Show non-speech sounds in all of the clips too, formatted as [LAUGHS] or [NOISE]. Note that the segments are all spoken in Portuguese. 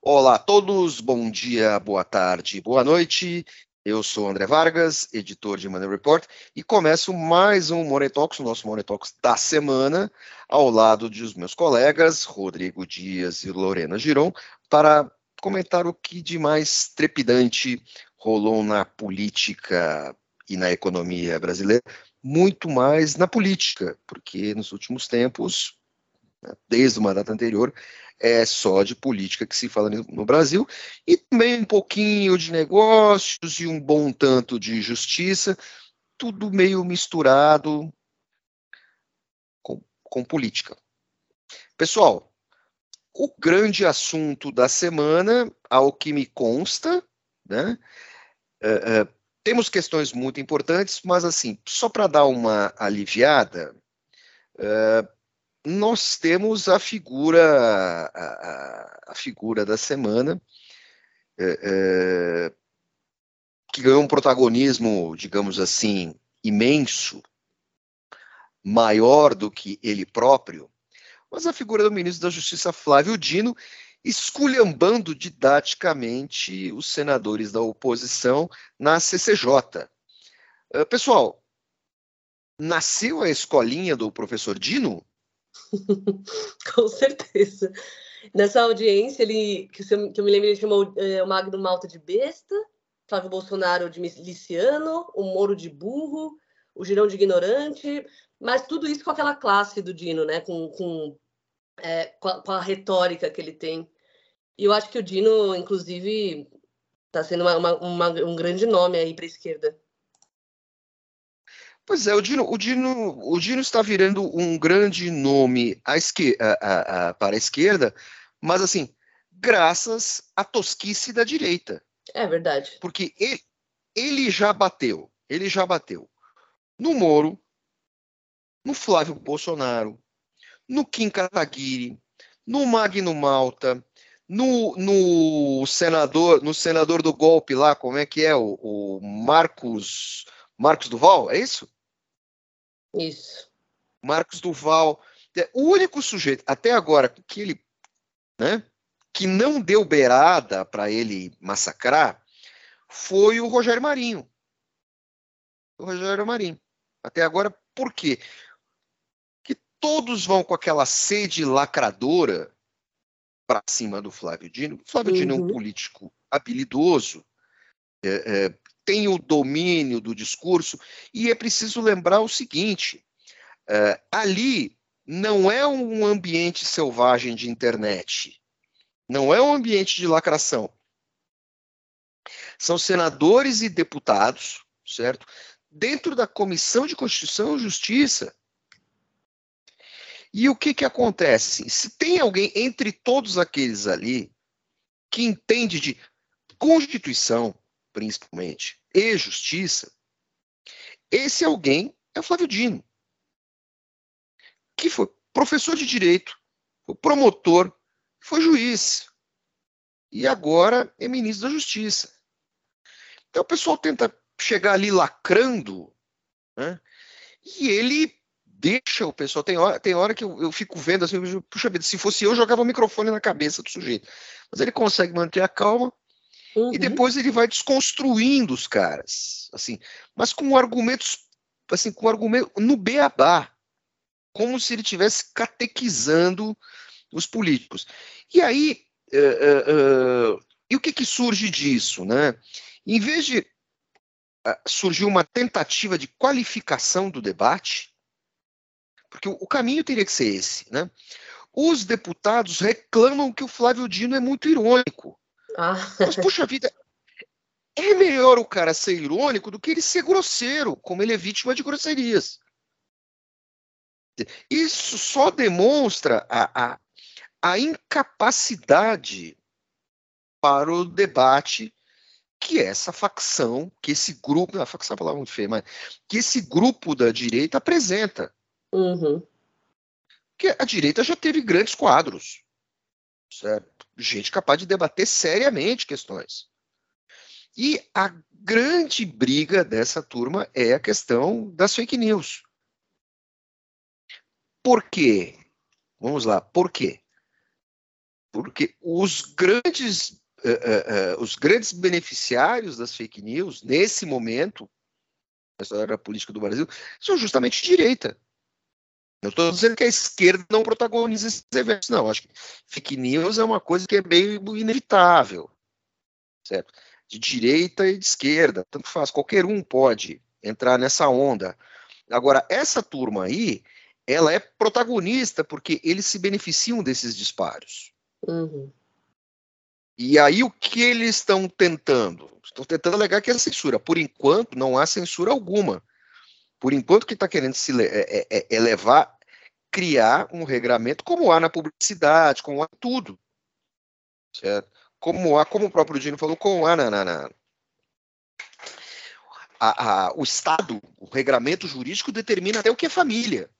Olá a todos, bom dia, boa tarde, boa noite. Eu sou André Vargas, editor de Money Report, e começo mais um Money Talks, o nosso Money Talks da semana, ao lado dos meus colegas Rodrigo Dias e Lorena Giron, para comentar o que de mais trepidante rolou na política e na economia brasileira, muito mais na política, porque nos últimos tempos, né, desde o mandato anterior, é só de política que se fala no Brasil, e também um pouquinho de negócios e um bom tanto de justiça, tudo meio misturado com, com política. Pessoal, o grande assunto da semana, ao que me consta, né? É, temos questões muito importantes, mas assim, só para dar uma aliviada, é, nós temos a figura a, a figura da semana que ganhou um protagonismo, digamos assim, imenso, maior do que ele próprio, mas a figura do ministro da Justiça Flávio Dino esculhambando didaticamente os senadores da oposição na CCJ. Uh, pessoal, nasceu a escolinha do professor Dino? [LAUGHS] Com certeza. Nessa audiência, ele, que, eu, que eu me lembro, ele chamou é, o Magno Malta de besta, Flávio Bolsonaro de miliciano, o Moro de burro, o Girão de ignorante, mas tudo isso com aquela classe do Dino, né? Com, com, é, com, a, com a retórica que ele tem. E eu acho que o Dino, inclusive, está sendo uma, uma, uma, um grande nome aí para a esquerda. Pois é, o Dino, o, Dino, o Dino está virando um grande nome à esquer a, a, a, para a esquerda, mas assim, graças à tosquice da direita. É verdade. Porque ele, ele já bateu, ele já bateu no Moro, no Flávio Bolsonaro, no Kim Kataguiri, no Magno Malta, no, no senador, no senador do golpe lá, como é que é o, o Marcos Marcos Duval, é isso? Isso. Marcos Duval. É, o único sujeito até agora que ele, né, que não deu beirada para ele massacrar foi o Rogério Marinho. O Rogério Marinho. Até agora, por quê? Que todos vão com aquela sede lacradora para cima do Flávio Dino. O Flávio uhum. Dino é um uhum. político habilidoso, é, é, tem o domínio do discurso, e é preciso lembrar o seguinte: uh, ali não é um ambiente selvagem de internet, não é um ambiente de lacração. São senadores e deputados, certo? Dentro da Comissão de Constituição e Justiça. E o que, que acontece? Se tem alguém entre todos aqueles ali que entende de Constituição, principalmente, e justiça, esse alguém é o Flávio Dino, que foi professor de direito, foi promotor, foi juiz e agora é ministro da Justiça. Então o pessoal tenta chegar ali lacrando, né? E ele deixa o pessoal. Tem hora, tem hora que eu, eu fico vendo assim, puxa vida, se fosse eu, eu jogava o microfone na cabeça do sujeito. Mas ele consegue manter a calma Uhum. E depois ele vai desconstruindo os caras, assim, mas com argumentos, assim, com argumento no beabá, como se ele estivesse catequizando os políticos. E aí, uh, uh, uh, e o que, que surge disso, né? Em vez de surgir uma tentativa de qualificação do debate, porque o, caminho teria que ser esse, né? Os deputados reclamam que o Flávio Dino é muito irônico. Ah. Mas, puxa vida, é melhor o cara ser irônico do que ele ser grosseiro, como ele é vítima de grosserias. Isso só demonstra a, a, a incapacidade para o debate que essa facção, que esse grupo, a facção é uma palavra muito feia, mas que esse grupo da direita apresenta. Uhum. Que a direita já teve grandes quadros, certo? gente capaz de debater seriamente questões. E a grande briga dessa turma é a questão das fake news. Por quê? Vamos lá, por quê? Porque os grandes, uh, uh, uh, os grandes beneficiários das fake news, nesse momento, na história política do Brasil, são justamente direita. Não estou dizendo que a esquerda não protagoniza esses eventos, não. Acho que fake news é uma coisa que é meio inevitável, certo? De direita e de esquerda, tanto faz. Qualquer um pode entrar nessa onda. Agora, essa turma aí, ela é protagonista porque eles se beneficiam desses disparos. Uhum. E aí o que eles estão tentando? Estão tentando alegar que é censura. Por enquanto, não há censura alguma. Por enquanto, que está querendo se é, é, é, levar, criar um regramento como há na publicidade, como há tudo. Certo? Como há, como o próprio Dino falou, como há na, na, na a, a, o Estado, o regramento jurídico determina até o que é família.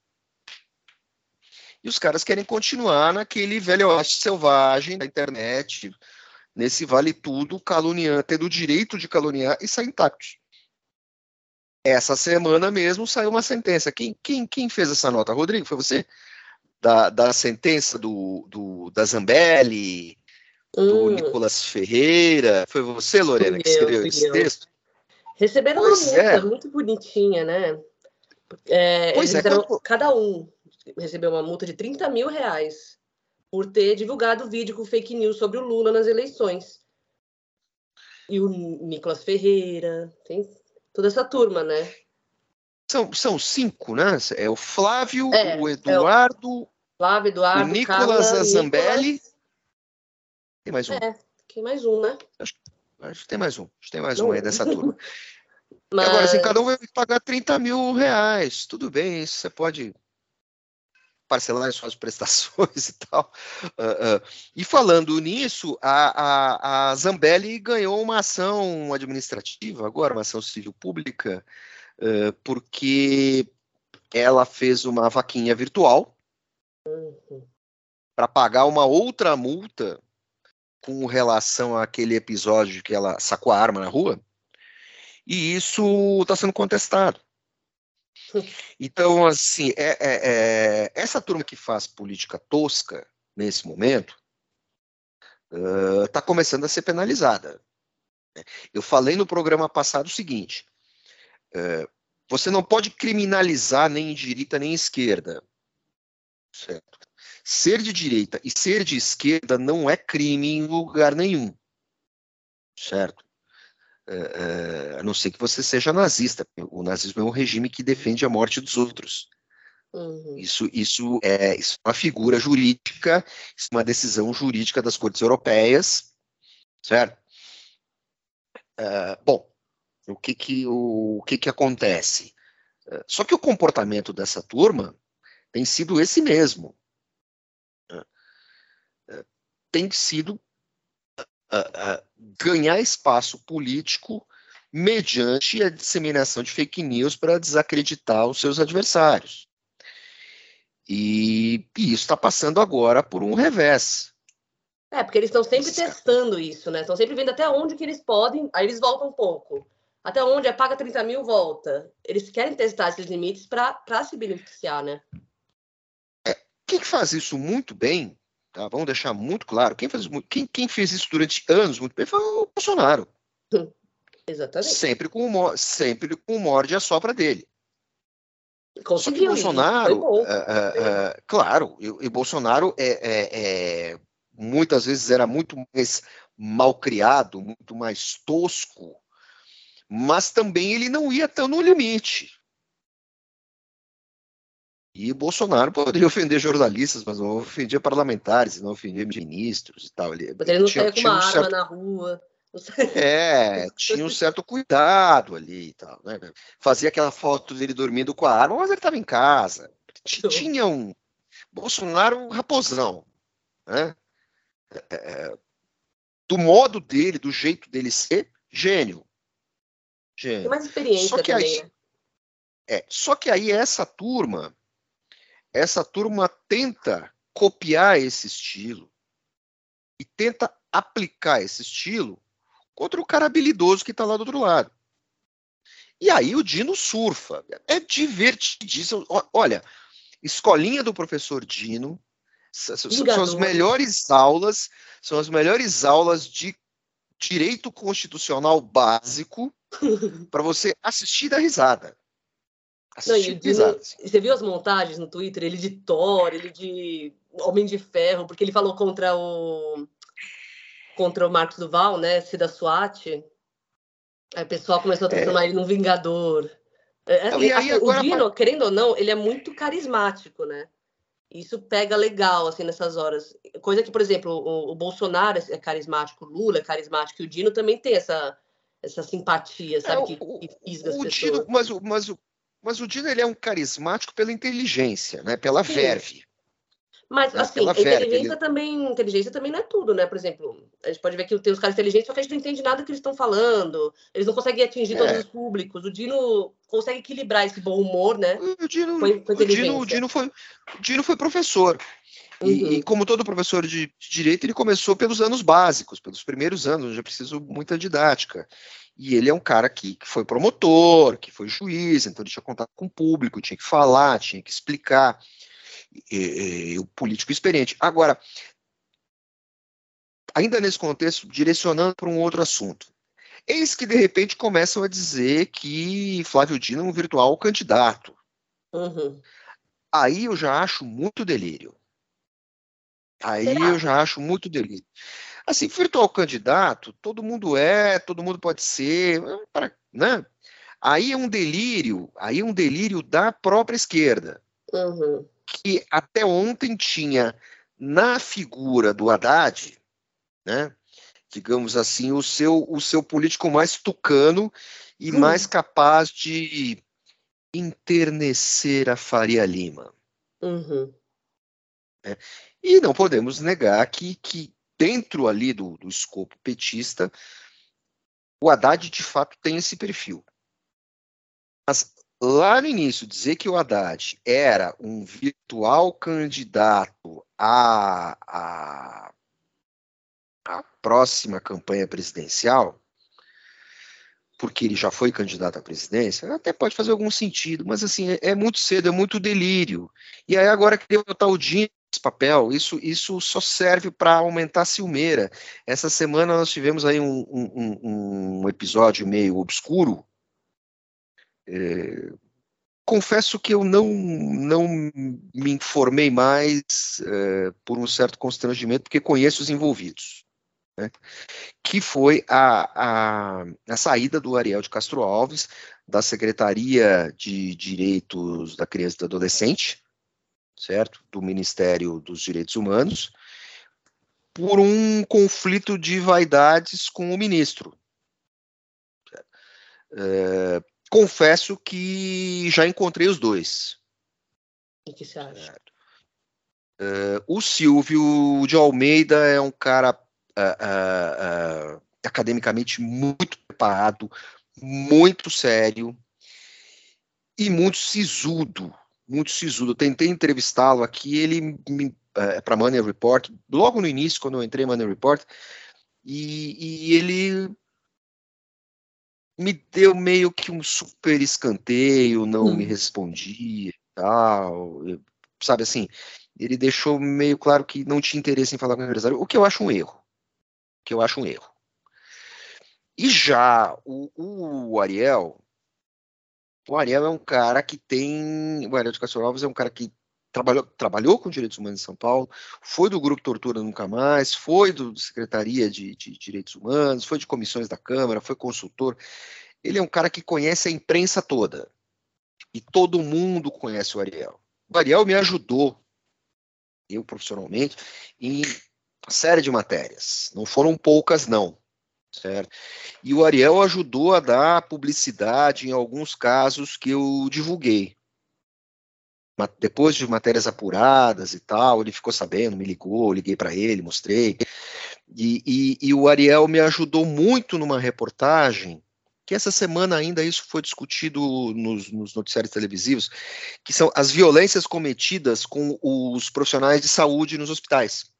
E os caras querem continuar naquele velho oeste selvagem da internet, nesse vale tudo, caluniando, tendo o direito de caluniar e sair intactos. Essa semana mesmo saiu uma sentença. Quem, quem, quem fez essa nota? Rodrigo, foi você? Da, da sentença do, do, da Zambelli, do hum. Nicolas Ferreira. Foi você, Lorena, que escreveu eu, esse texto? Receberam pois uma multa é. muito bonitinha, né? É, pois é, quando... cada um recebeu uma multa de 30 mil reais por ter divulgado o vídeo com fake news sobre o Lula nas eleições. E o Nicolas Ferreira, tem toda essa turma, né? São, são cinco, né? É o Flávio, é, o Eduardo, é o Flávio, Eduardo, o Nicolas Carla, Zambelli. Nicolas... Tem mais um. É, tem mais um, né? Acho, acho que tem mais um. Acho que tem mais Não. um aí dessa turma. Mas... [LAUGHS] Agora, assim, cada um vai pagar 30 mil reais. Tudo bem, isso você pode parcelar as suas prestações [LAUGHS] e tal. Uh, uh, e falando nisso, a, a, a, Zambelli ganhou uma ação administrativa, agora uma ação civil pública, uh, porque ela fez uma vaquinha virtual uhum. para pagar uma outra multa com relação àquele episódio que ela sacou a arma na rua, e isso está sendo contestado. Então, assim, é, é, é, essa turma que faz política tosca nesse momento está uh, começando a ser penalizada. Eu falei no programa passado o seguinte: uh, você não pode criminalizar nem direita nem esquerda. Certo? Ser de direita e ser de esquerda não é crime em lugar nenhum. Certo? Uh, a não ser que você seja nazista. O nazismo é um regime que defende a morte dos outros. Uhum. Isso, isso, é, isso é uma figura jurídica, isso é uma decisão jurídica das cortes europeias, certo? Uh, bom, o que que, o, o que, que acontece? Só que o comportamento dessa turma tem sido esse mesmo. Tem sido ganhar espaço político mediante a disseminação de fake news para desacreditar os seus adversários. E, e isso está passando agora por um revés. É, porque eles estão sempre testando isso, né? Estão sempre vendo até onde que eles podem, aí eles voltam um pouco. Até onde é paga 30 mil, volta. Eles querem testar esses limites para se beneficiar, né? É, quem faz isso muito bem Tá? Vamos deixar muito claro. Quem fez, quem, quem fez isso durante anos muito bem foi o Bolsonaro. Exatamente. Sempre com o, sempre com o morde a sopra dele. Só que Bolsonaro, é, é, é, claro, e, e Bolsonaro é, é, é, muitas vezes era muito mais mal criado, muito mais tosco, mas também ele não ia tão no limite. E Bolsonaro poderia ofender jornalistas, mas não ofendia parlamentares, não ofendia ministros e tal. Ele, mas ele não tinha, com uma um arma certo... na rua. É, tinha um certo cuidado ali e tal. Né? Fazia aquela foto dele dormindo com a arma, mas ele estava em casa. Tinha um. Bolsonaro, um raposão. Né? É, é, do modo dele, do jeito dele ser, gênio. Gênio. Tem mais experiência só que também, aí, né? É, só que aí essa turma essa turma tenta copiar esse estilo e tenta aplicar esse estilo contra o cara habilidoso que está lá do outro lado. E aí o Dino surfa. É divertidíssimo. Olha, escolinha do professor Dino, são, são as melhores aulas, são as melhores aulas de direito constitucional básico [LAUGHS] para você assistir da risada. Não, Dino, Você viu as montagens no Twitter? Ele de Thor, ele de Homem de Ferro, porque ele falou contra o contra o Marcos Duval, né? Se da SWAT. Aí o pessoal começou a transformar é. ele num vingador. É, assim, aí, assim, agora... O Dino, querendo ou não, ele é muito carismático, né? Isso pega legal, assim, nessas horas. Coisa que, por exemplo, o, o Bolsonaro é carismático, o Lula é carismático, e o Dino também tem essa, essa simpatia, sabe? É, que, que as o pessoas. Dino, mas, mas, mas o Dino ele é um carismático pela inteligência, né? Pela Sim. verve. Mas, assim, inteligência, também, inteligência também não é tudo, né? Por exemplo, a gente pode ver que tem os caras inteligentes, só que a gente não entende nada do que eles estão falando. Eles não conseguem atingir é. todos os públicos. O Dino consegue equilibrar esse bom humor, né? O Dino, com, com o Dino, o Dino, foi, o Dino foi professor. Uhum. E, e, como todo professor de, de, direito, ele começou pelos anos básicos, pelos primeiros anos, onde é preciso muita didática. E ele é um cara que, que foi promotor, que foi juiz, então ele tinha contato com o público, tinha que falar, tinha que explicar e, e, o político experiente. Agora, ainda nesse contexto, direcionando para um outro assunto. Eis que, de repente, começam a dizer que Flávio Dino é um virtual candidato. Uhum. Aí eu já acho muito delírio. Aí Será? eu já acho muito delírio. Assim, virtual candidato, todo mundo é, todo mundo pode ser, para, né? Aí é um delírio, aí é um delírio da própria esquerda. Uhum que até ontem tinha na figura do Haddad, né, digamos assim, o seu, o seu político mais tucano e hum. mais capaz de enternecer a Faria Lima. Uhum. É, e não podemos negar que, que dentro ali do, do escopo petista, o Haddad de fato tem esse perfil. Mas lá no início, dizer que o Haddad era um virtual candidato à, à, à próxima campanha presidencial, porque ele já foi candidato à presidência, até pode fazer algum sentido, mas assim, é, é muito cedo, é muito delírio. E aí agora que botar o Dino papel, isso, isso só serve para aumentar a ciumeira. Essa semana nós tivemos aí um, um, um episódio meio obscuro, é, confesso que eu não, não me informei mais é, por um certo constrangimento, porque conheço os envolvidos. Né, que foi a, a, a, saída do Ariel de Castro Alves da Secretaria de Direitos da Criança e do Adolescente, certo? Do Ministério dos Direitos Humanos, por um conflito de vaidades com o ministro. É, confesso que já encontrei os dois. O que você acha? Uh, o Silvio de Almeida é um cara uh, uh, academicamente muito preparado, muito sério e muito sisudo. Muito sisudo. tentei entrevistá-lo aqui, ele para Money Report, logo no início, quando eu entrei no Money Report, e, e ele me deu meio que um super escanteio, não hum. me respondia tal. Eu, sabe assim, ele deixou meio claro que não tinha interesse em falar com o empresário, o que eu acho um erro. O que eu acho um erro. E já o, o Ariel, o Ariel é um cara que tem. O Ariel de Castro Alves é um cara que trabalhou, trabalhou com direitos humanos em São Paulo, foi do Grupo Tortura Nunca Mais, foi do Secretaria de, de Direitos Humanos, foi de comissões da Câmara, foi consultor. Ele é um cara que conhece a imprensa toda. E todo mundo conhece o Ariel. O Ariel me ajudou, eu profissionalmente, em série de matérias. Não foram poucas, não. Certo? E o Ariel ajudou a dar publicidade em alguns casos que eu divulguei depois de matérias apuradas e tal, ele ficou sabendo, me ligou, liguei para ele, mostrei. E, e, e, o Ariel me ajudou muito numa reportagem, que essa semana ainda isso foi discutido nos, nos noticiários televisivos, que são as violências cometidas com os profissionais de saúde nos hospitais.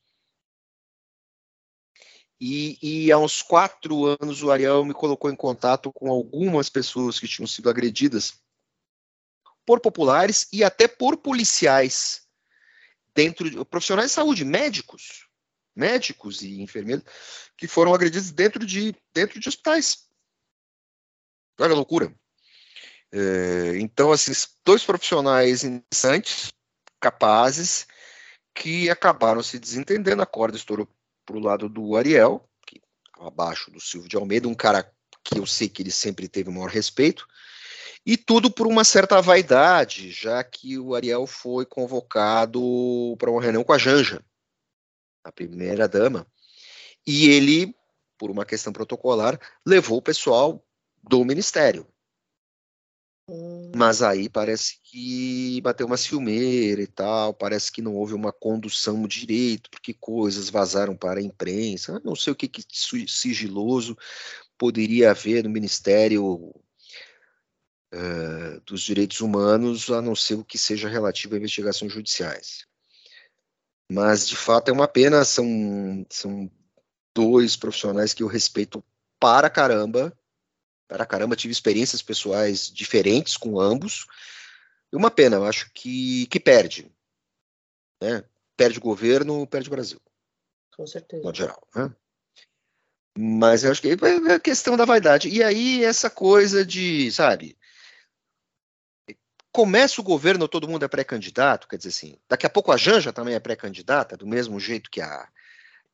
E, e há uns quatro anos o Ariel me colocou em contato com algumas pessoas que tinham sido agredidas por populares e até por policiais dentro de profissionais de saúde, médicos, médicos e enfermeiros que foram agredidos dentro de dentro de hospitais. Olha a loucura. É, então, assim, dois profissionais interessantes, capazes, que acabaram se desentendendo. A corda estourou para o lado do Ariel, que abaixo do Silvio de Almeida, um cara que eu sei que ele sempre teve o maior respeito, e tudo por uma certa vaidade, já que o Ariel foi convocado para uma reunião com a Janja, a primeira dama, e ele, por uma questão protocolar, levou o pessoal do ministério. Mas aí parece que bateu uma ciumeira e tal, parece que não houve uma condução direito, porque coisas vazaram para a imprensa. Não sei o que, que sigiloso poderia haver no Ministério uh, dos Direitos Humanos, a não ser o que seja relativo a investigações judiciais. Mas, de fato, é uma pena, são, são dois profissionais que eu respeito para caramba, para caramba, tive experiências pessoais diferentes com ambos. E uma pena, eu acho que, que perde. Né? Perde o governo, perde o Brasil. Com certeza. No geral. Né? Mas eu acho que é a questão da vaidade. E aí, essa coisa de, sabe, começa o governo, todo mundo é pré-candidato, quer dizer assim, daqui a pouco a Janja também é pré-candidata, do mesmo jeito que a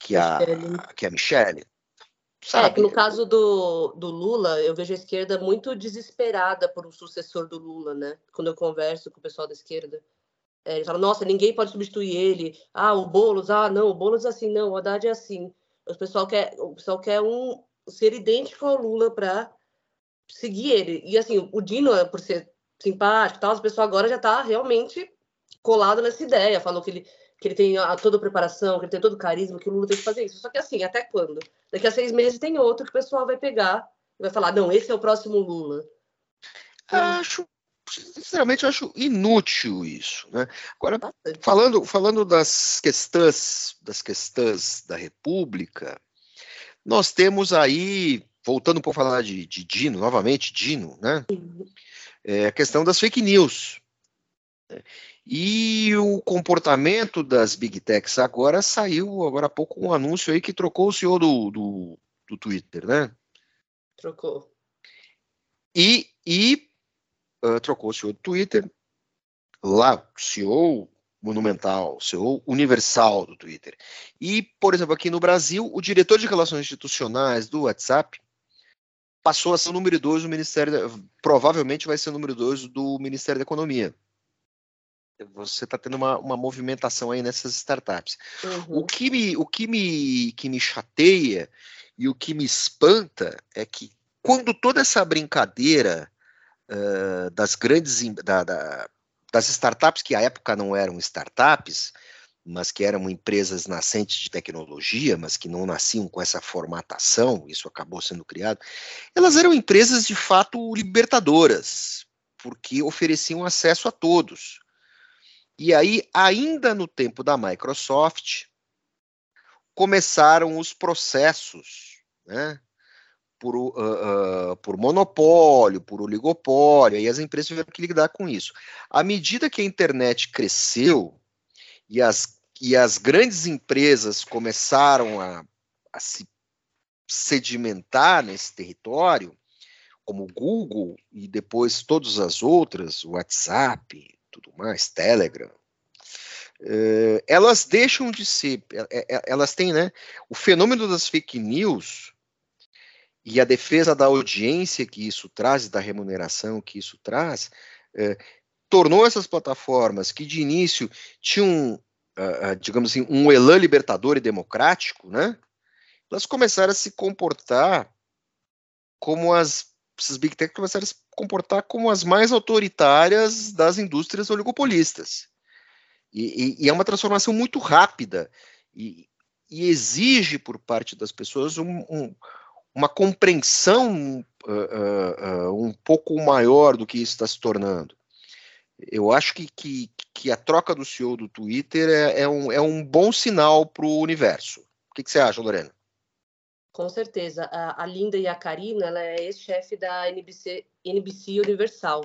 que a, que a Michelle. Sabe? É que no caso do, do Lula, eu vejo a esquerda muito desesperada por um sucessor do Lula, né? Quando eu converso com o pessoal da esquerda. É, eles falam, nossa, ninguém pode substituir ele. Ah, o Boulos, ah, não, o Boulos é assim, não, o Haddad é assim. O pessoal quer, o pessoal quer um, ser idêntico ao Lula para seguir ele. E assim, o Dino, por ser simpático e tal, o pessoal agora já está realmente colado nessa ideia. Falou que ele que ele tem a, toda a preparação, que ele tem todo o carisma, que o Lula tem que fazer isso. Só que assim, até quando? Daqui a seis meses tem outro que o pessoal vai pegar e vai falar, não, esse é o próximo Lula. Acho, sinceramente, eu acho inútil isso. Né? Agora, falando, falando das questões, das questões da República, nós temos aí, voltando para falar de, de Dino, novamente, Dino, né? É a questão das fake news. E o comportamento das big techs agora saiu, agora há pouco, um anúncio aí que trocou o CEO do, do, do Twitter, né? Trocou. E, e uh, trocou o CEO do Twitter, lá, CEO monumental, CEO universal do Twitter. E, por exemplo, aqui no Brasil, o diretor de relações institucionais do WhatsApp passou a ser o número dois do Ministério, provavelmente vai ser o número dois do Ministério da Economia você está tendo uma, uma movimentação aí nessas startups. Uhum. O, que me, o que, me, que me chateia e o que me espanta é que quando toda essa brincadeira uh, das grandes da, da, das startups que à época não eram startups, mas que eram empresas nascentes de tecnologia, mas que não nasciam com essa formatação, isso acabou sendo criado, elas eram empresas de fato libertadoras, porque ofereciam acesso a todos. E aí, ainda no tempo da Microsoft, começaram os processos, né? Por, uh, uh, por monopólio, por oligopólio, e as empresas tiveram que lidar com isso. À medida que a internet cresceu e as, e as grandes empresas começaram a, a se sedimentar nesse território, como Google e depois todas as outras, o WhatsApp, tudo mais, Telegram, uh, elas deixam de ser, elas têm, né, o fenômeno das fake news e a defesa da audiência que isso traz, da remuneração que isso traz, uh, tornou essas plataformas que de início tinham, uh, digamos assim, um elan libertador e democrático, né, elas começaram a se comportar como as essas big tech começaram a se comportar como as mais autoritárias das indústrias oligopolistas. E, e, e é uma transformação muito rápida e, e, exige por parte das pessoas um, um, uma compreensão uh, uh, uh, um pouco maior do que isso está se tornando. Eu acho que, que, que, a troca do CEO do Twitter é, é, um, é um bom sinal para o universo. O que, que você acha, Lorena? Com certeza. A, a Linda e a Karina, ela é ex-chefe da NBC, NBC Universal.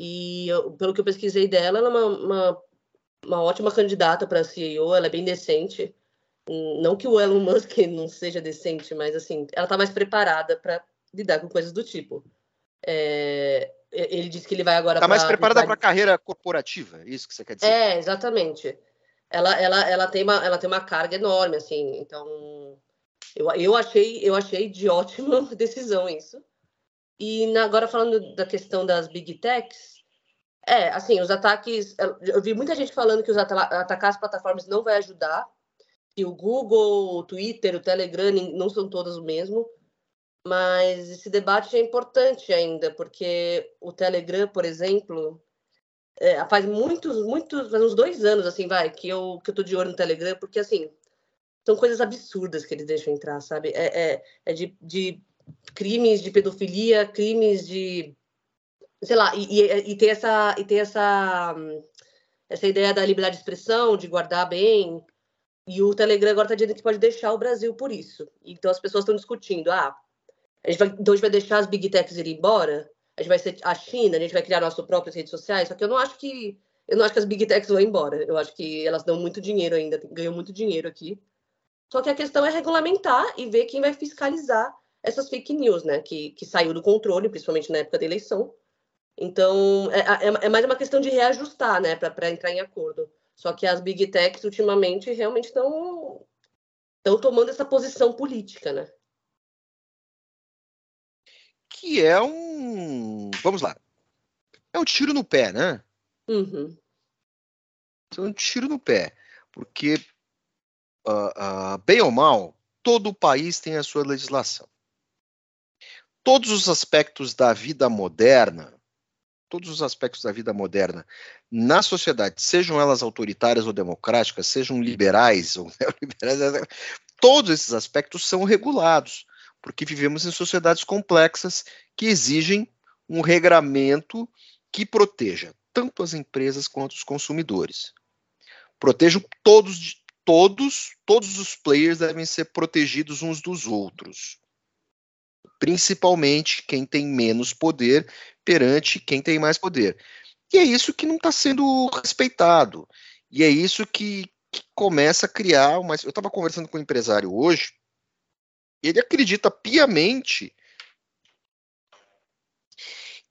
E eu, pelo que eu pesquisei dela, ela é uma, uma, uma ótima candidata para CEO, ela é bem decente. Não que o Elon Musk [LAUGHS] não seja decente, mas assim, ela está mais preparada para lidar com coisas do tipo. É, ele disse que ele vai agora. Está mais preparada para a carreira corporativa, isso que você quer dizer? É, exatamente. Ela, ela, ela, tem uma, ela tem uma carga enorme, assim. Então, eu, eu, achei, eu achei de ótima [LAUGHS] decisão isso. E na, agora falando da questão das big techs, é, assim, os ataques. Eu vi muita gente falando que os atacar as plataformas não vai ajudar que o Google, o Twitter, o Telegram não são todos o mesmo, mas esse debate é importante ainda, porque o Telegram, por exemplo, é, faz muitos, muitos, faz uns dois anos, assim, vai, que eu, que eu tô de olho no Telegram, porque, assim, são coisas absurdas que eles deixam entrar, sabe? É, é, é de, de crimes de pedofilia, crimes de, sei lá, e, e, e tem essa, e tem essa, essa ideia da liberdade de expressão, de guardar bem, e o Telegram agora está dizendo que pode deixar o Brasil por isso. Então as pessoas estão discutindo: ah, a gente vai, então a gente vai deixar as big techs ir embora? A gente vai ser a China, a gente vai criar nossas próprias redes sociais? Só que eu não acho que eu não acho que as big techs vão embora. Eu acho que elas dão muito dinheiro ainda, ganham muito dinheiro aqui. Só que a questão é regulamentar e ver quem vai fiscalizar essas fake news, né? Que, que saiu do controle, principalmente na época da eleição. Então, é, é, é mais uma questão de reajustar, né? Para entrar em acordo. Só que as big techs ultimamente realmente estão estão tomando essa posição política, né? Que é um, vamos lá, é um tiro no pé, né? Uhum. É um tiro no pé, porque uh, bem ou mal, todo o país tem a sua legislação. Todos os aspectos da vida moderna todos os aspectos da vida moderna na sociedade, sejam elas autoritárias ou democráticas, sejam liberais ou [LAUGHS] neoliberais, todos esses aspectos são regulados, porque vivemos em sociedades complexas que exigem um regramento que proteja tanto as empresas quanto os consumidores. Protejam todos, todos, todos os players devem ser protegidos uns dos outros principalmente quem tem menos poder perante quem tem mais poder. E é isso que não está sendo respeitado. E é isso que, que começa a criar uma. Eu estava conversando com um empresário hoje, ele acredita piamente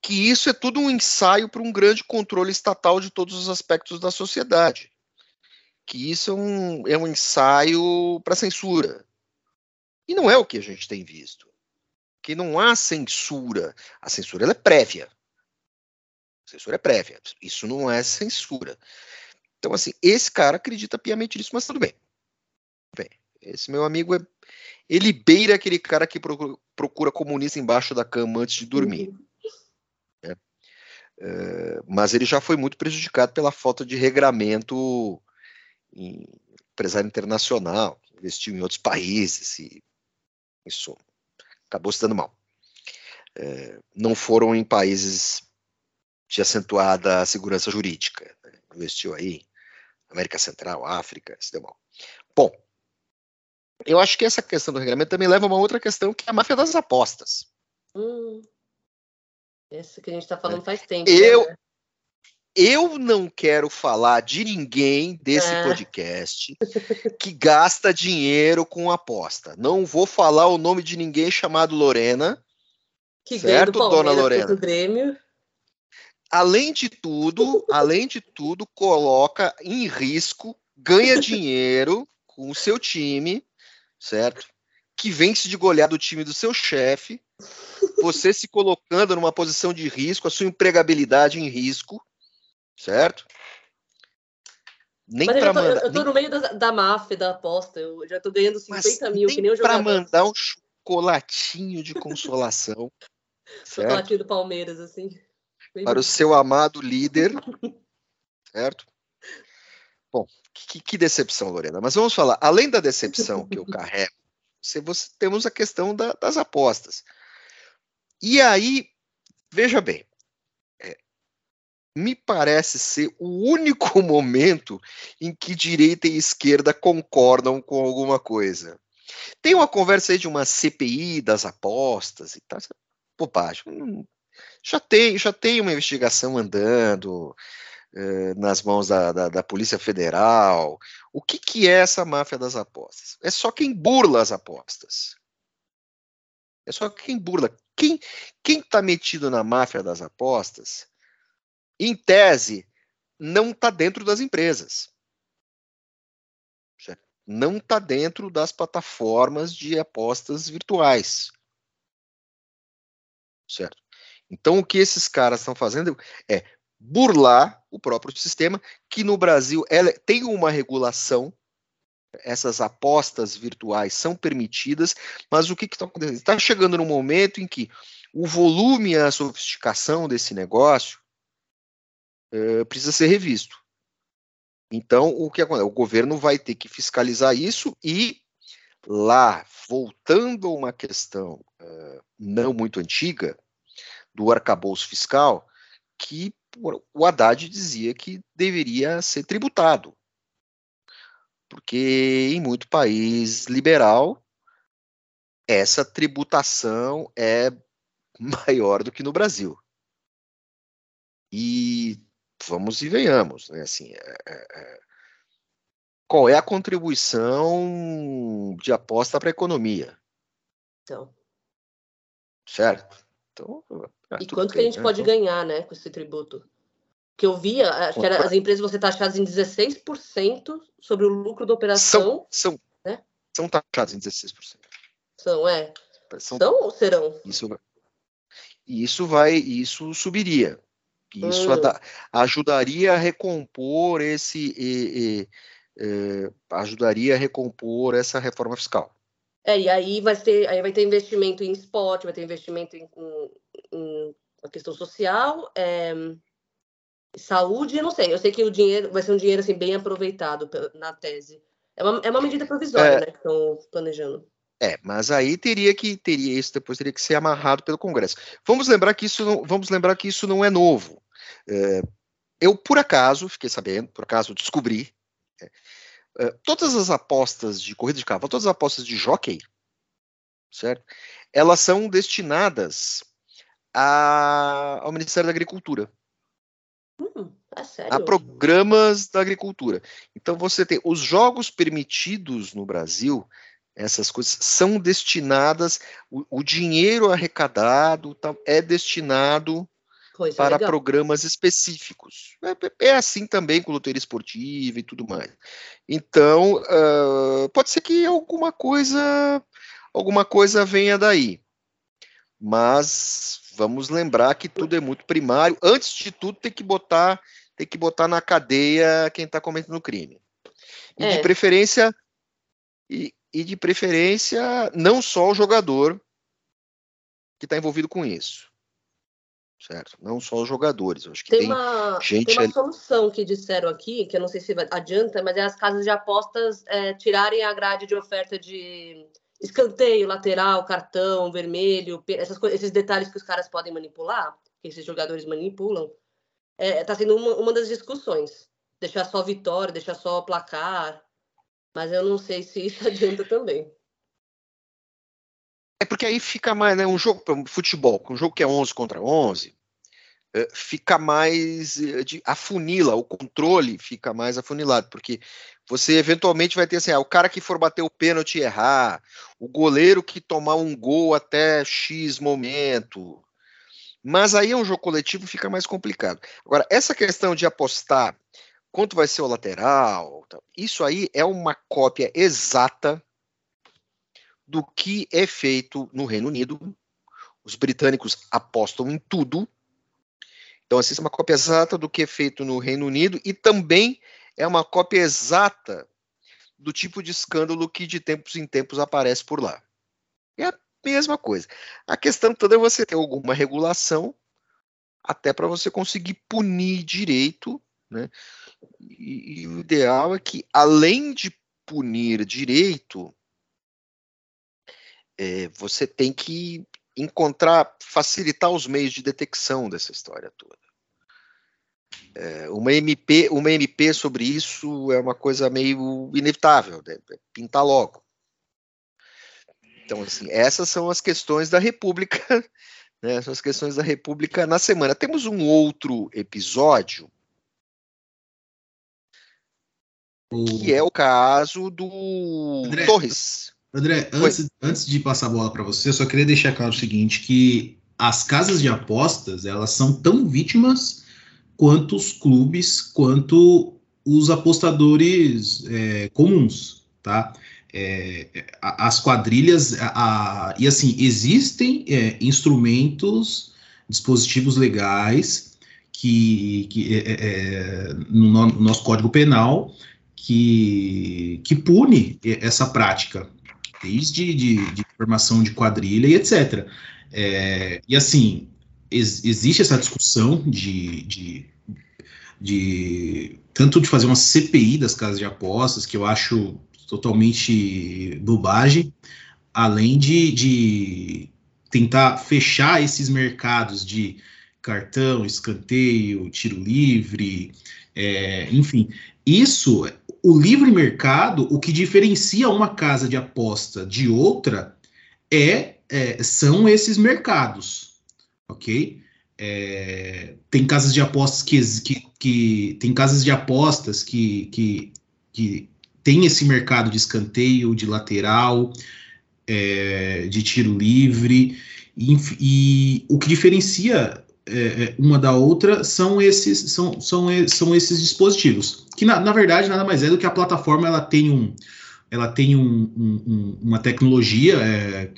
que isso é tudo um ensaio para um grande controle estatal de todos os aspectos da sociedade. Que isso é um, é um ensaio para censura. E não é o que a gente tem visto que não há censura. A censura é prévia. A censura é prévia. Isso não é censura. Então, assim, esse cara acredita piamente nisso, mas tudo bem. bem esse meu amigo é. Ele beira aquele cara que procura, procura comunista embaixo da cama antes de dormir. Uhum. É, mas ele já foi muito prejudicado pela falta de regramento em empresário internacional, investiu em outros países e isso acabou se dando mal. É, não foram em países de acentuada segurança jurídica. Né? Investiu aí, América Central, África, se deu mal. Bom, eu acho que essa questão do regulamento também leva a uma outra questão, que é a máfia das apostas. Hum, essa que a gente está falando é. faz tempo. Eu, né? Eu não quero falar de ninguém desse é. podcast que gasta dinheiro com aposta. Não vou falar o nome de ninguém chamado Lorena. Que certo, dona Lorena? Grêmio. Além de tudo, além de tudo, coloca em risco, ganha dinheiro com o seu time, certo? Que vence de golear o time do seu chefe, você se colocando numa posição de risco, a sua empregabilidade em risco, certo? Nem Mas eu, tô, mandar, eu tô nem... no meio da, da máfia da aposta, eu já tô ganhando 50 Mas mil, que nem o jogador. Pra mandar um chocolatinho de consolação. [LAUGHS] chocolatinho do Palmeiras, assim. Bem para bom. o seu amado líder, [LAUGHS] certo? Bom, que, que, decepção, Lorena. Mas vamos falar, além da decepção que eu carrego, você, você, temos a questão da, das apostas. E aí, veja bem, me parece ser o único [LAUGHS] momento em que direita e esquerda concordam com alguma coisa. Tem uma conversa aí de uma CPI das apostas e tal. Bobagem. Já tem, já tem uma investigação andando eh, nas mãos da, da, da, Polícia Federal. O que, que é essa máfia das apostas? É só quem burla as apostas. É só quem burla. Quem está metido na máfia das apostas, em tese, não está dentro das empresas. Não está dentro das plataformas de apostas virtuais. Certo? Então, o que esses caras estão fazendo é burlar o próprio sistema, que no Brasil ela tem uma regulação, essas apostas virtuais são permitidas, mas o que está acontecendo? Está chegando num momento em que o volume e a sofisticação desse negócio uh, precisa ser revisto. Então, o que acontece? O governo vai ter que fiscalizar isso e lá, voltando a uma questão uh, não muito antiga, do arcabouço fiscal, que o Haddad dizia que deveria ser tributado. Porque em muito país liberal, essa tributação é [LAUGHS] maior do que no Brasil. E vamos e venhamos, né? Assim, é, é, é qual é a contribuição de aposta para a economia? Então. Certo? Então, ah, e quanto bem, que a gente né? pode então... ganhar, né, com esse tributo? Que eu via, acho que era, as empresas vão ser taxadas em 16% sobre o lucro da operação. São, são, né? são taxadas em 16%. São, é. São, são ou serão? Isso, isso vai, isso subiria. Isso hum. ajudaria a recompor esse. E, e, e, ajudaria a recompor essa reforma fiscal. É, e aí vai ter, aí vai ter investimento em esporte, vai ter investimento em, em, em questão social, é, saúde, eu não sei. Eu sei que o dinheiro vai ser um dinheiro assim, bem aproveitado na tese. É uma, é uma medida provisória, é, né, que estão planejando. É, mas aí teria que teria isso depois teria que ser amarrado pelo Congresso. Vamos lembrar que isso não, vamos lembrar que isso não é novo. É, eu por acaso fiquei sabendo, por acaso descobri é, é todas as apostas de corrida de cavalo, todas as apostas de jockey, certo? Elas são destinadas a, ao Ministério da Agricultura. Hum, é a programas da agricultura. Então você tem os jogos permitidos no Brasil, essas coisas são destinadas, o, o dinheiro arrecadado tá, é destinado Coisa para legal. programas específicos. É, é, assim também com loteria esportiva e tudo mais. Então, uh, pode ser que alguma coisa, alguma coisa venha daí. Mas vamos lembrar que tudo é muito primário. Antes de tudo, tem que botar, tem que botar na cadeia quem está cometendo crime. E é. de preferência, e, e de preferência, não só o jogador que está envolvido com isso certo? Não só os jogadores. acho que tem, tem uma, gente. Tem uma solução que disseram aqui, que eu não sei se adianta, mas é as casas de apostas é, tirarem a grade de oferta de escanteio, lateral, cartão, vermelho, essas coisas, esses detalhes que os caras podem manipular, que esses jogadores manipulam, está é, tá sendo uma, uma das discussões. Deixar só vitória, deixar só placar. Mas eu não sei se isso [LAUGHS] adianta também. É porque aí fica mais, né, um jogo, futebol, um jogo que é 11 contra 11, é, fica mais, é, de, afunila, o controle fica mais afunilado, porque você eventualmente vai ter assim, ah, o cara que for bater o pênalti errar, o goleiro que tomar um gol até X momento. Mas aí é um jogo coletivo, fica mais complicado. Agora, essa questão de apostar quanto vai ser o lateral, isso aí é uma cópia exata do que é feito no Reino Unido. Os britânicos apostam em tudo. Então, assim, é uma cópia exata do que é feito no Reino Unido e também é uma cópia exata do tipo de escândalo que de tempos em tempos aparece por lá. É a mesma coisa. A questão toda é você ter alguma regulação, até para você conseguir punir direito, né? E, e, o ideal é que, além de punir direito, é, você tem que encontrar, facilitar os meios de detecção dessa história toda. É, uma MP, uma MP sobre isso é uma coisa meio inevitável, né? pintar logo. Então, assim, essas são as questões da República, [LAUGHS] né? São as questões da República na semana. Temos um outro episódio que é o caso do André, Torres. André, antes, antes de passar a bola para você, eu só queria deixar claro o seguinte, que as casas de apostas, elas são tão vítimas quanto os clubes, quanto os apostadores é, comuns, tá? É, as quadrilhas, a, a, e assim, existem é, instrumentos, dispositivos legais que, que é, é, é, no, no, nosso Código Penal que, que pune essa prática, desde de, de formação de quadrilha e etc. É, e assim, ex, existe essa discussão de, de, de, tanto de fazer uma CPI das casas de apostas, que eu acho totalmente bobagem, além de, de tentar fechar esses mercados de cartão, escanteio, tiro livre, é, enfim. Isso, o livre mercado, o que diferencia uma casa de aposta de outra é, é são esses mercados, ok? É, tem casas de apostas que, que, que tem casas de apostas que, que, que tem esse mercado de escanteio, de lateral, é, de tiro livre, e, e, o que diferencia é, é, uma da outra são esses, são, são, são esses dispositivos, que na, na verdade nada mais é do que a plataforma ela tem um, ela tem um, um, uma tecnologia, é,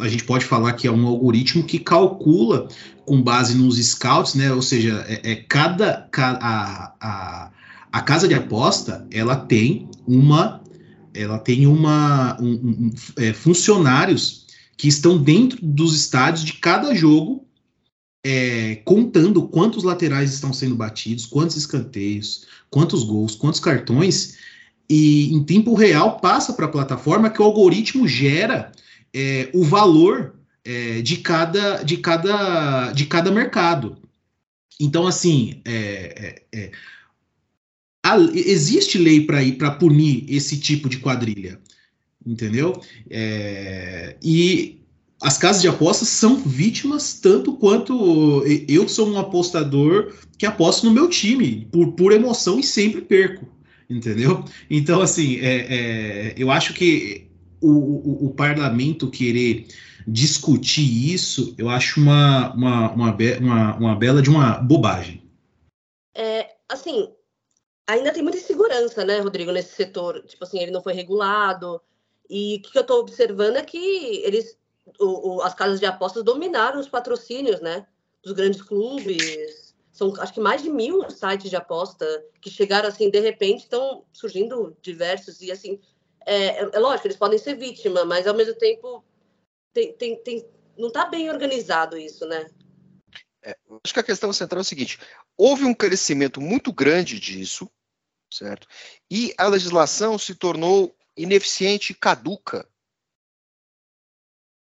a gente pode falar que é um algoritmo que calcula com base nos scouts, né? Ou seja, é, é cada a, a, a, casa de aposta ela tem uma ela tem uma um, é, funcionários que estão dentro dos estádios de cada jogo é, contando quantos laterais estão sendo batidos, quantos escanteios, quantos gols, quantos cartões, e em tempo real passa para a plataforma que o algoritmo gera é, o valor é, de, cada, de, cada, de cada mercado. Então, assim, é, é, é a, existe lei para punir esse tipo de quadrilha, entendeu? E as casas de apostas são vítimas tanto quanto eu sou um apostador que aposto no meu time por, por emoção e sempre perco, entendeu? Então, assim, é, é, eu acho que o, o, o, parlamento querer discutir isso, eu acho uma, uma, uma, uma, uma bela de uma bobagem. É, assim, ainda tem muita insegurança, né, Rodrigo, nesse setor. Tipo assim, ele não foi regulado. E o que eu estou observando é que eles o, o, as casas de apostas dominaram os patrocínios, né? Dos grandes clubes. São, acho que mais de mil sites de aposta que chegaram assim, de repente, estão surgindo diversos. E assim, é, é, é lógico, eles podem ser vítima, mas ao mesmo tempo tem, tem, tem, não está bem organizado isso, né? É, acho que a questão central é o seguinte: houve um crescimento muito grande disso, certo? E a legislação se tornou ineficiente e caduca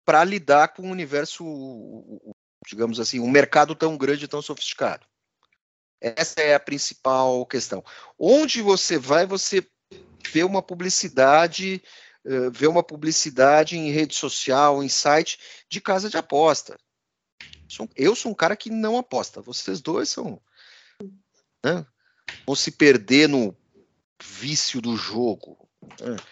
para lidar com um universo, digamos assim, um mercado tão grande e tão sofisticado. Essa é a principal questão. Onde você vai, você vê uma publicidade, uh, vê uma publicidade em rede social, em site de casa de aposta. Eu sou um cara que não aposta. Vocês dois são. Né, vão se perder no vício do jogo.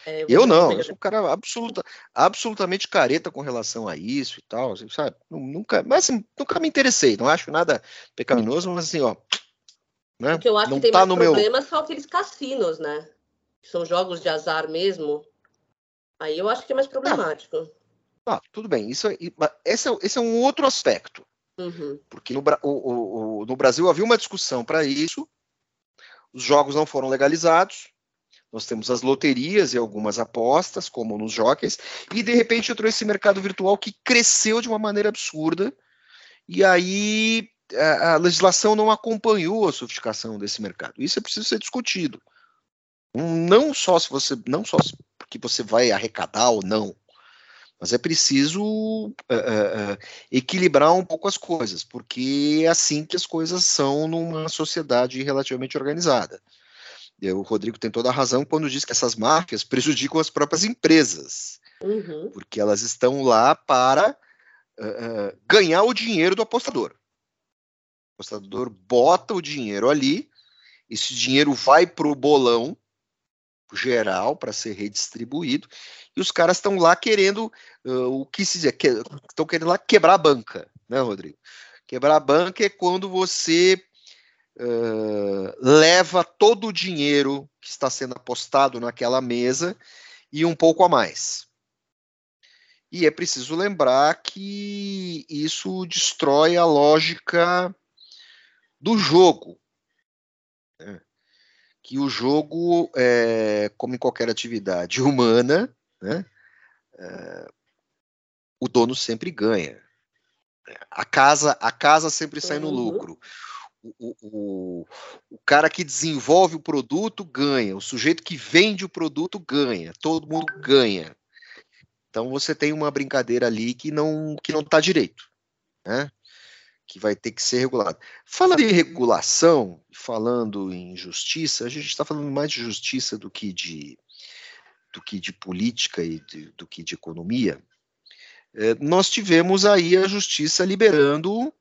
É, eu, não, eu sou um cara absoluta, absolutamente careta com relação a isso e tal, assim, sabe? Nunca, mas assim, nunca me interessei, não acho nada pecaminoso, mas assim, ó. Né? O que eu acho não que tem tá mais problema meu... são aqueles cassinos, né? São jogos de azar mesmo. Aí eu acho que é mais problemático. Ah, tudo bem. Isso, esse, é, esse é um outro aspecto. Uhum. Porque no, o, o, no Brasil havia uma discussão para isso, os jogos não foram legalizados, nós temos as loterias e algumas apostas, como nos jockeys, e de repente entrou esse mercado virtual que cresceu de uma maneira absurda, e aí a, legislação não acompanhou a sofisticação desse mercado. Isso é preciso ser discutido. Não só se você, não só porque você vai arrecadar ou não, mas é preciso uh, uh, equilibrar um pouco as coisas, porque é assim que as coisas são numa sociedade relativamente organizada. O Rodrigo tem toda a razão quando diz que essas máfias prejudicam as próprias empresas. Uhum. Porque elas estão lá para uh, ganhar o dinheiro do apostador. O apostador bota o dinheiro ali, esse dinheiro vai para o bolão geral para ser redistribuído, e os caras estão lá querendo uh, o que se diz, que, estão querendo lá quebrar a banca, né, Rodrigo? Quebrar a banca é quando você uh, leva todo o dinheiro que está sendo apostado naquela mesa e um pouco a mais. E é preciso lembrar que isso destrói a lógica do jogo. Né? Que o jogo, é, como em qualquer atividade humana, né? É, o dono sempre ganha. A casa, a casa sempre sai no uhum. lucro. O, o, o, cara que desenvolve o produto ganha, o sujeito que vende o produto ganha, todo mundo ganha. Então você tem uma brincadeira ali que não que não está direito, né? Que vai ter que ser regulado. Falando em regulação, falando em justiça, a gente está falando mais de justiça do que de do que de política e de, do que de economia. É, nós tivemos aí a justiça liberando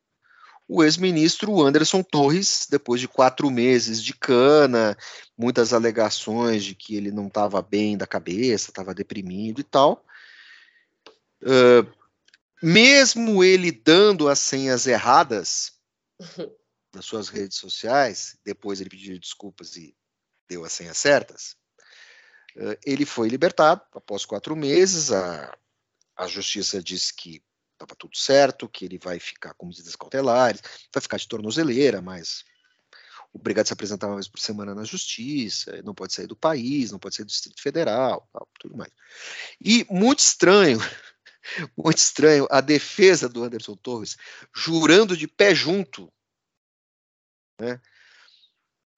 o ex-ministro Anderson Torres, depois de quatro meses de cana, muitas alegações de que ele não estava bem da cabeça, estava deprimido e tal. Uh, mesmo ele dando as senhas erradas nas suas redes sociais, depois ele pediu desculpas e deu as senhas certas, uh, ele foi libertado após quatro meses. A, a justiça disse que estava tudo certo, que ele vai ficar com medidas cautelares, vai ficar de tornozeleira, mas obrigado a se apresentar uma vez por semana na justiça, não pode sair do país, não pode sair do Distrito Federal, tal, tudo mais. E muito estranho [LAUGHS] muito estranho a defesa do Anderson Torres jurando de pé junto né,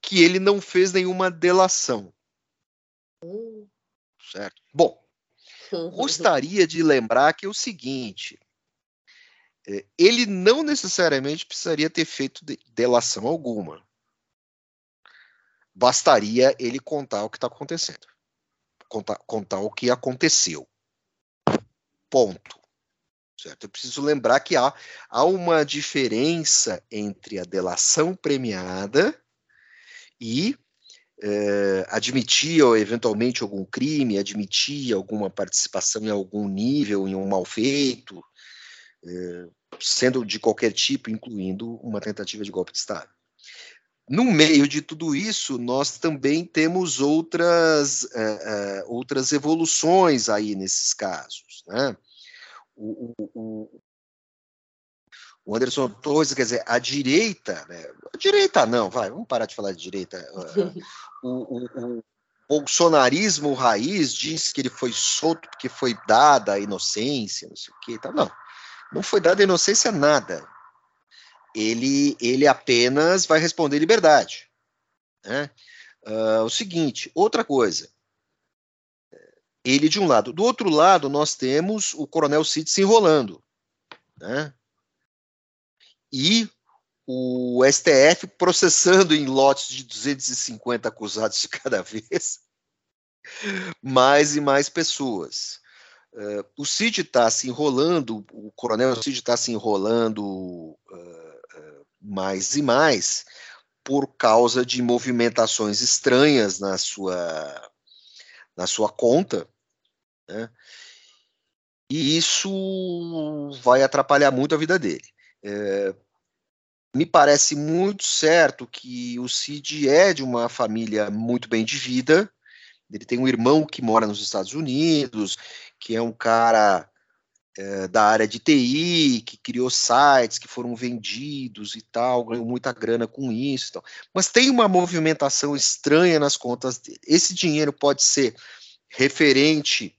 que ele não fez nenhuma delação. Hum. Certo? Bom, [LAUGHS] gostaria de lembrar que é o seguinte: ele não necessariamente precisaria ter feito delação alguma. Bastaria ele contar o que está acontecendo, contar, contar o que aconteceu. Ponto. Certo? Eu preciso lembrar que há, há uma diferença entre a delação premiada e é, admitir eventualmente algum crime, admitir alguma participação em algum nível, em um mal feito, é, sendo de qualquer tipo, incluindo uma tentativa de golpe de Estado. No meio de tudo isso, nós também temos outras, uh, uh, outras evoluções aí nesses casos. Né? O, o, o, Anderson Torres, quer dizer, a direita, né? a direita não, vai, vamos parar de falar de direita. [LAUGHS] o, o, bolsonarismo raiz diz que ele foi solto porque foi dada a inocência, não sei o que, tá? não, não foi dada inocência nada ele, ele apenas vai responder liberdade. Né? Uh, o seguinte, outra coisa. Ele de um lado. Do outro lado, nós temos o Coronel Cid se enrolando. Né? E o STF processando em lotes de 250 acusados de cada [LAUGHS] vez mais e mais pessoas. Uh, o Cid está se enrolando, o coronel Cid está se enrolando uh, mais e mais por causa de movimentações estranhas na sua na sua conta, né? E isso vai atrapalhar muito a vida dele. É, me parece muito certo que o Cid é de uma família muito bem de vida. Ele tem um irmão que mora nos Estados Unidos, que é um cara é, da área de TI, que criou sites que foram vendidos e tal, ganhou muita grana com isso. Tal. Mas tem uma movimentação estranha nas contas dele. Esse dinheiro pode ser referente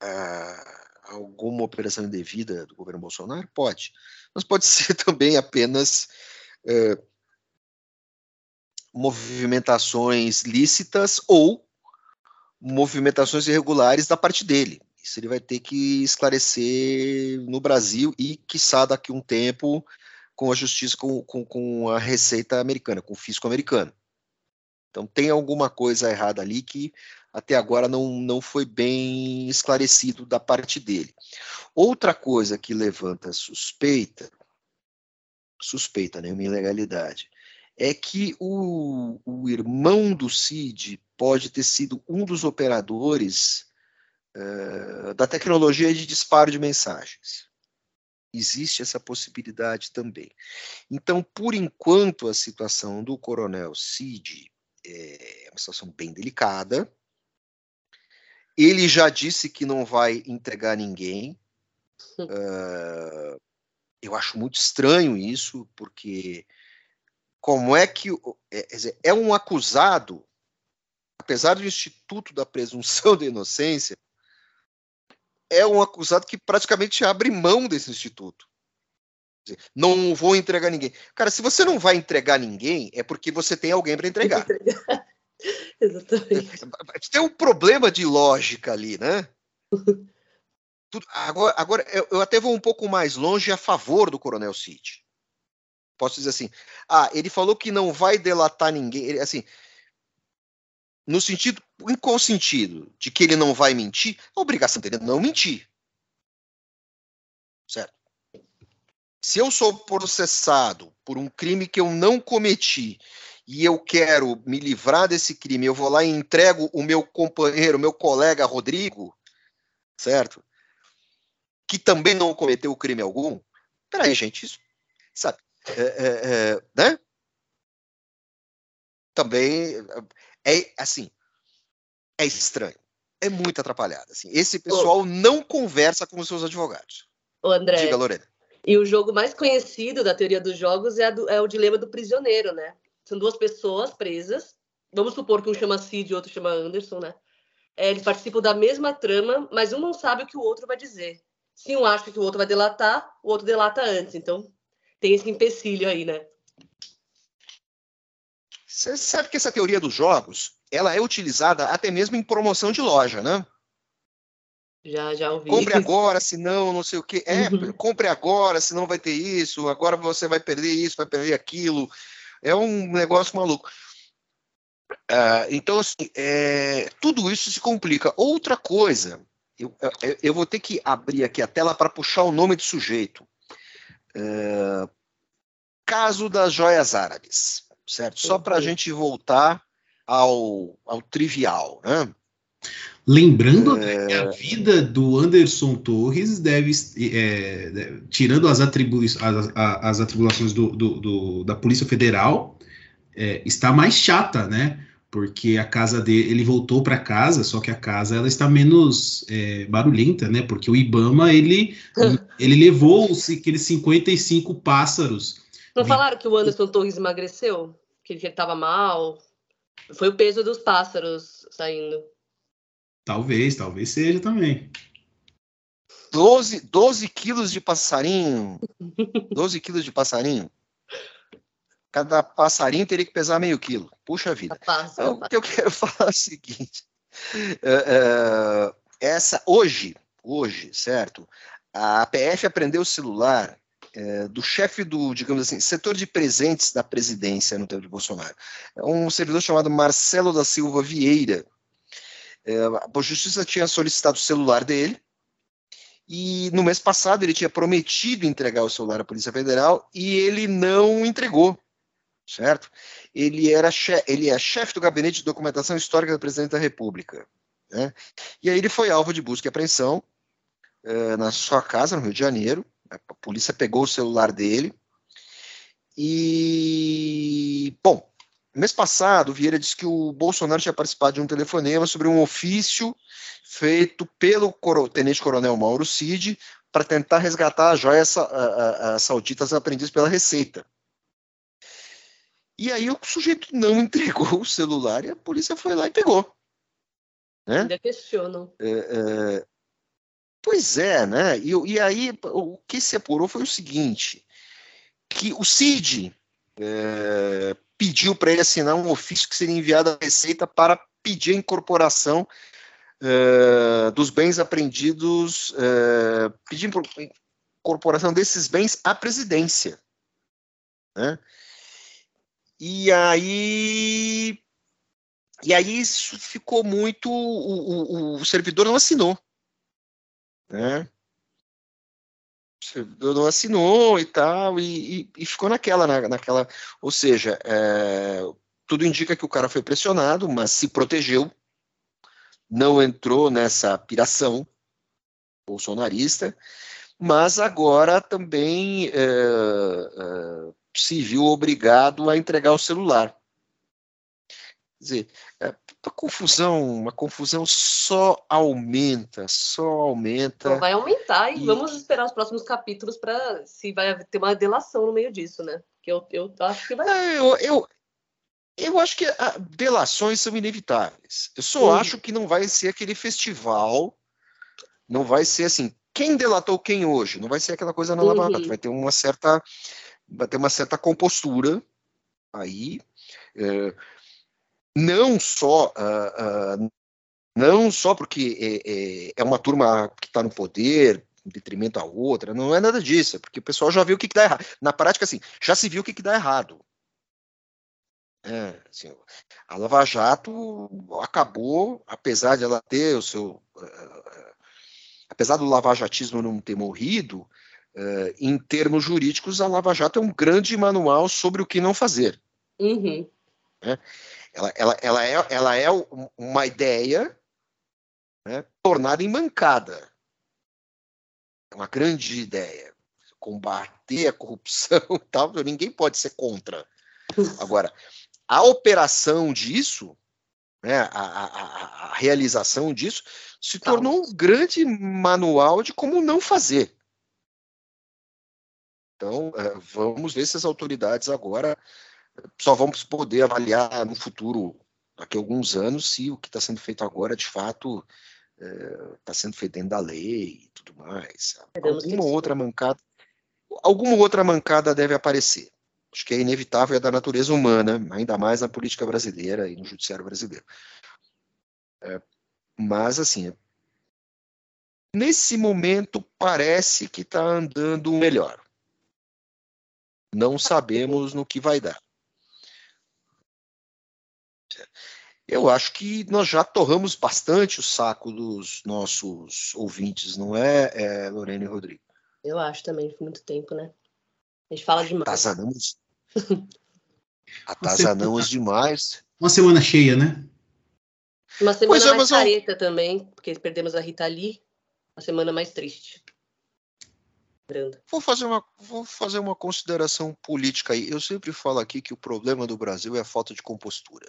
a alguma operação indevida do governo Bolsonaro? Pode. Mas pode [LAUGHS] ser também apenas é, movimentações lícitas ou movimentações irregulares da parte dele. Isso ele vai ter que esclarecer no Brasil e, quiçá, daqui um tempo, com a justiça, com, com, com a receita americana, com o fisco americano. Então tem alguma coisa errada ali que até agora não, não foi bem esclarecido da parte dele. Outra coisa que levanta suspeita, suspeita, né, ilegalidade, é que o, o irmão do Cid pode ter sido um dos operadores uh, da tecnologia de disparo de mensagens. Existe essa possibilidade também. Então, por enquanto, a situação do coronel Cid é uma situação bem delicada, ele já disse que não vai entregar ninguém. Uh, eu acho muito estranho isso, porque como é que é, é, um acusado, apesar do Instituto da Presunção de Inocência, é um acusado que praticamente abre mão desse instituto. Não vou entregar ninguém. Cara, se você não vai entregar ninguém, é porque você tem alguém para entregar. [LAUGHS] Exatamente. Tem um problema de lógica ali, né? [LAUGHS] agora, agora eu até vou um pouco mais longe a favor do Coronel Cid. Posso dizer assim, ah, ele falou que não vai delatar ninguém, ele, assim, no sentido, em qual sentido? De que ele não vai mentir? A obrigação dele é não mentir. Certo? Se eu sou processado por um crime que eu não cometi e eu quero me livrar desse crime, eu vou lá e entrego o meu companheiro, o meu colega Rodrigo, certo? Que também não cometeu crime algum. Peraí, gente, isso, sabe? É, é, é, né? Também é assim, é estranho, é muito atrapalhado. Assim. Esse pessoal Ô, não conversa com os seus advogados. O André. Diga, Lorena. E o jogo mais conhecido da teoria dos jogos é, do, é o dilema do prisioneiro, né? São duas pessoas presas. Vamos supor que um chama Cid e outro chama Anderson, né? É, eles participam da mesma trama, mas um não sabe o que o outro vai dizer. Se um acha que o outro vai delatar, o outro delata antes. Então, tem esse empecilho aí, né? Você sabe que essa teoria dos jogos, ela é utilizada até mesmo em promoção de loja, né? Já, já ouvi. Compre [LAUGHS] agora, senão não sei o quê. É, uhum. compre agora, senão vai ter isso. Agora você vai perder isso, vai perder aquilo. É um negócio maluco. Uh, então, assim, é, tudo isso se complica. Outra coisa, eu, eu, eu vou ter que abrir aqui a tela para puxar o nome do sujeito. Uh, caso das joias árabes, certo? Só para a gente voltar ao, ao trivial, né? Lembrando é... que a vida do Anderson Torres deve, é, tirando as, atribui as, as atribulações do, do, do, da Polícia Federal, é, está mais chata, né? Porque a casa dele, ele voltou para casa, só que a casa ela está menos é, barulhenta, né? Porque o IBAMA ele, [LAUGHS] ele levou aqueles 55 pássaros. Não falaram que o Anderson Torres emagreceu? Que ele estava mal? Foi o peso dos pássaros saindo. Talvez, talvez seja também. 12, 12 quilos de passarinho. [LAUGHS] 12 quilos de passarinho. Cada passarinho teria que pesar meio quilo. Puxa vida. Então, o que eu quero [LAUGHS] falar é o seguinte. Uh, uh, essa, hoje, hoje, certo? A PF aprendeu o celular é, do chefe do, digamos assim, setor de presentes da presidência no tempo de Bolsonaro. É um servidor chamado Marcelo da Silva Vieira. A Justiça tinha solicitado o celular dele, e no mês passado ele tinha prometido entregar o celular à Polícia Federal e ele não entregou, certo? Ele era chefe, ele é chefe do gabinete de documentação histórica do presidente da República, né? E aí ele foi alvo de busca e apreensão é, na sua casa no Rio de Janeiro a polícia pegou o celular dele. E, bom, mês passado, Vieira disse que o Bolsonaro tinha participado de um telefonema sobre um ofício feito pelo tenente-coronel Mauro Cid para tentar resgatar as joias sauditas aprendidas pela Receita. E aí o sujeito não [LAUGHS] entregou o celular e a polícia foi lá e pegou. Né? Ainda questionam. É, é, Pois é, né? E, e aí o que se apurou foi o seguinte: que o CID é, pediu para ele assinar um ofício que seria enviado à Receita para pedir a incorporação é, dos bens apreendidos, é, pedir incorporação desses bens à presidência. Né? E aí E aí isso ficou muito. O, o, o servidor não assinou. Né? O servidor não assinou e tal, e, e, e ficou naquela, na, naquela. Ou seja, é, tudo indica que o cara foi pressionado, mas se protegeu, não entrou nessa piração bolsonarista, mas agora também é, é, se viu obrigado a entregar o celular. Quer dizer, é, a confusão, uma confusão só aumenta, só aumenta. Então vai aumentar e, e, vamos esperar os próximos capítulos para se vai ter uma delação no meio disso, né? Que eu, eu acho que vai. É, eu, eu, eu acho que a, delações são inevitáveis. Eu só uhum. acho que não vai ser aquele festival, não vai ser assim, quem delatou quem hoje? Não vai ser aquela coisa na uhum. Lava Jato, vai ter uma certa, vai ter uma certa compostura aí. É, não só uh, uh, não só porque é, é, é uma turma que está no poder em detrimento à outra, não é nada disso, é porque o pessoal já viu o que, que dá errado. Na prática, assim, já se viu o que, que dá errado. É, assim, a Lava Jato acabou, apesar de ela ter o seu. Uh, apesar do lavajatismo não ter morrido, uh, em termos jurídicos, a Lava Jato é um grande manual sobre o que não fazer. Uhum. Né? Ela, ela, ela, é, ela é uma ideia né, tornada em mancada. É uma grande ideia. Combater a corrupção [LAUGHS] e tal, ninguém pode ser contra. Agora, a operação disso, né, a, a, a realização disso, se tornou um grande manual de como não fazer. Então, é, vamos ver se as autoridades agora só vamos poder avaliar no futuro, daqui a alguns anos, se o que está sendo feito agora, de fato, está é, sendo feito dentro da lei e tudo mais. Alguma outra mancada, alguma outra mancada deve aparecer. Acho que é inevitável, é da natureza humana, ainda mais na política brasileira e no judiciário brasileiro. É, mas, assim, nesse momento parece que está andando melhor. Não sabemos no que vai dar. Eu acho que nós já torramos bastante o saco dos nossos ouvintes, não é, é Lorena e Rodrigo? Eu acho também, foi muito tempo, né? A gente fala demais. Atazanamos. [LAUGHS] Atazanamos demais. Uma semana cheia, né? Uma semana pois é, mais careta eu... também, porque perdemos a Rita Lee. Uma semana mais triste. Vou fazer, uma, vou fazer uma consideração política aí. Eu sempre falo aqui que o problema do Brasil é a falta de compostura.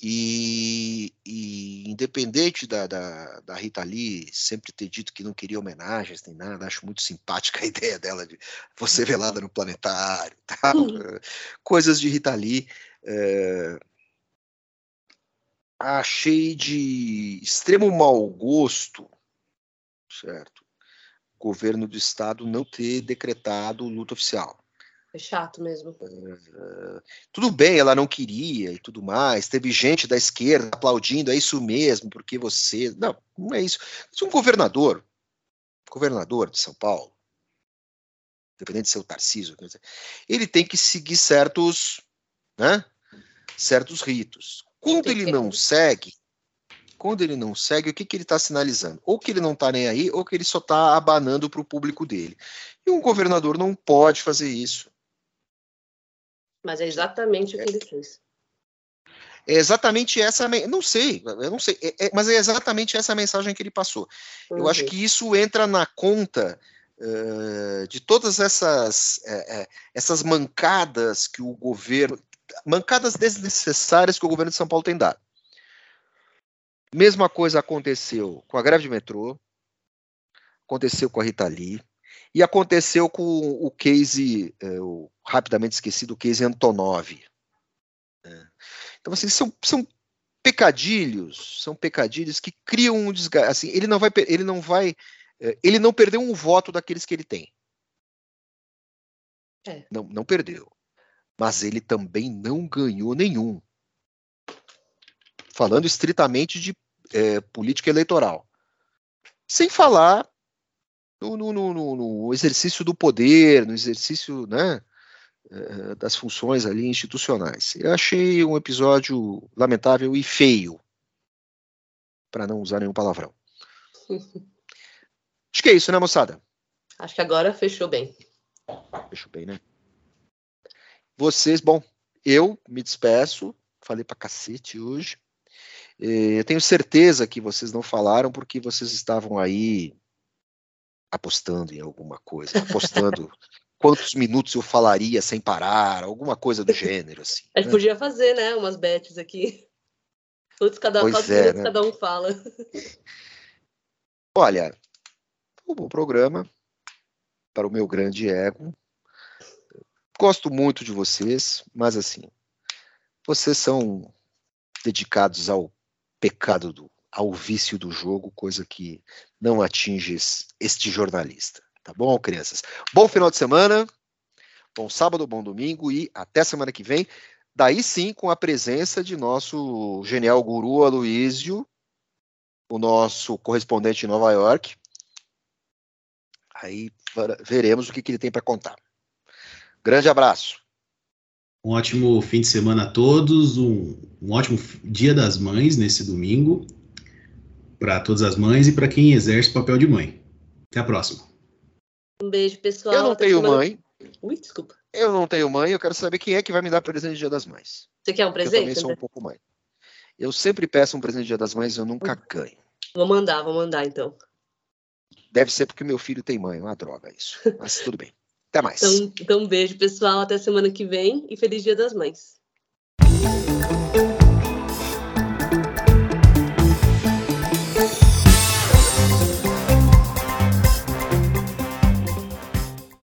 E, e, independente da, da, da, Rita Lee sempre ter dito que não queria homenagens nem nada, acho muito simpática [LAUGHS] a ideia dela de você velada no planetário, tá? [LAUGHS] coisas de Rita Lee. É, achei de extremo mau gosto, certo? O governo do estado não ter decretado luta oficial. É chato mesmo. Uh, tudo bem, ela não queria e tudo mais. Teve gente da esquerda aplaudindo, é isso mesmo, porque você. Não, não é isso. Mas um governador, governador de São Paulo, independente de ser o Tarcísio, ele tem que seguir certos, né, certos ritos. Quando ele não segue, quando ele não segue, o que, que ele está sinalizando? Ou que ele não está nem aí, ou que ele só está abanando para o público dele. E um governador não pode fazer isso. Mas é exatamente o que ele fez. É exatamente essa, não sei, eu não sei, é, é, mas é exatamente essa mensagem que ele passou. Uhum. Eu acho uhum. que isso entra na conta uh, de todas essas, uh, uh, essas mancadas que o governo, mancadas desnecessárias que o governo de São Paulo tem dado. Mesma coisa aconteceu com a greve de metrô, aconteceu com a Rita Lee, e aconteceu com o case, é, o rapidamente esquecido, o case Antonov. Né? Então, assim, são, são pecadilhos, são pecadilhos que criam um desgaste. Assim, ele não vai, ele não vai, é, ele não perdeu um voto daqueles que ele tem. É. Não, não perdeu. Mas ele também não ganhou nenhum. Falando estritamente de é, política eleitoral. Sem falar no, no, no, no, exercício do poder, no exercício, né? uh, das funções ali institucionais. Eu achei um episódio lamentável e feio, para não usar nenhum palavrão. [LAUGHS] Acho que é isso, né, moçada? Acho que agora fechou bem. Fechou bem, né? Vocês, bom, eu me despeço, falei pra cacete hoje. Eu tenho certeza que vocês não falaram porque vocês estavam aí apostando em alguma coisa, apostando [LAUGHS] quantos minutos eu falaria sem parar, alguma coisa do gênero, assim. A gente né? podia fazer, né, umas bets aqui. Quantos cada, pois é, né? cada um fala. Olha, um bom programa para o meu grande ego. Gosto muito de vocês, mas assim, vocês são dedicados ao pecado do ao vício do jogo, coisa que não atinge este jornalista. Tá bom, crianças? Bom final de semana, bom sábado, bom domingo e até semana que vem. Daí sim, com a presença de nosso genial guru Aloísio, o nosso correspondente em Nova York. Aí veremos o que, que ele tem para contar. Grande abraço. Um ótimo fim de semana a todos, um, um ótimo Dia das Mães nesse domingo, para todas as mães e para quem exerce o papel de mãe. Até a próxima. Um beijo, pessoal. Eu não tenho semana... mãe. Ui, desculpa. Eu não tenho mãe, eu quero saber quem é que vai me dar presente de Dia das Mães. Você quer um presente? Eu também sou um pouco mãe. Eu sempre peço um presente de Dia das Mães, eu nunca ganho. Vou mandar, vou mandar então. Deve ser porque meu filho tem mãe, uma droga isso. [LAUGHS] Mas tudo bem. Até mais. Então, então, um beijo, pessoal. Até semana que vem e feliz Dia das Mães.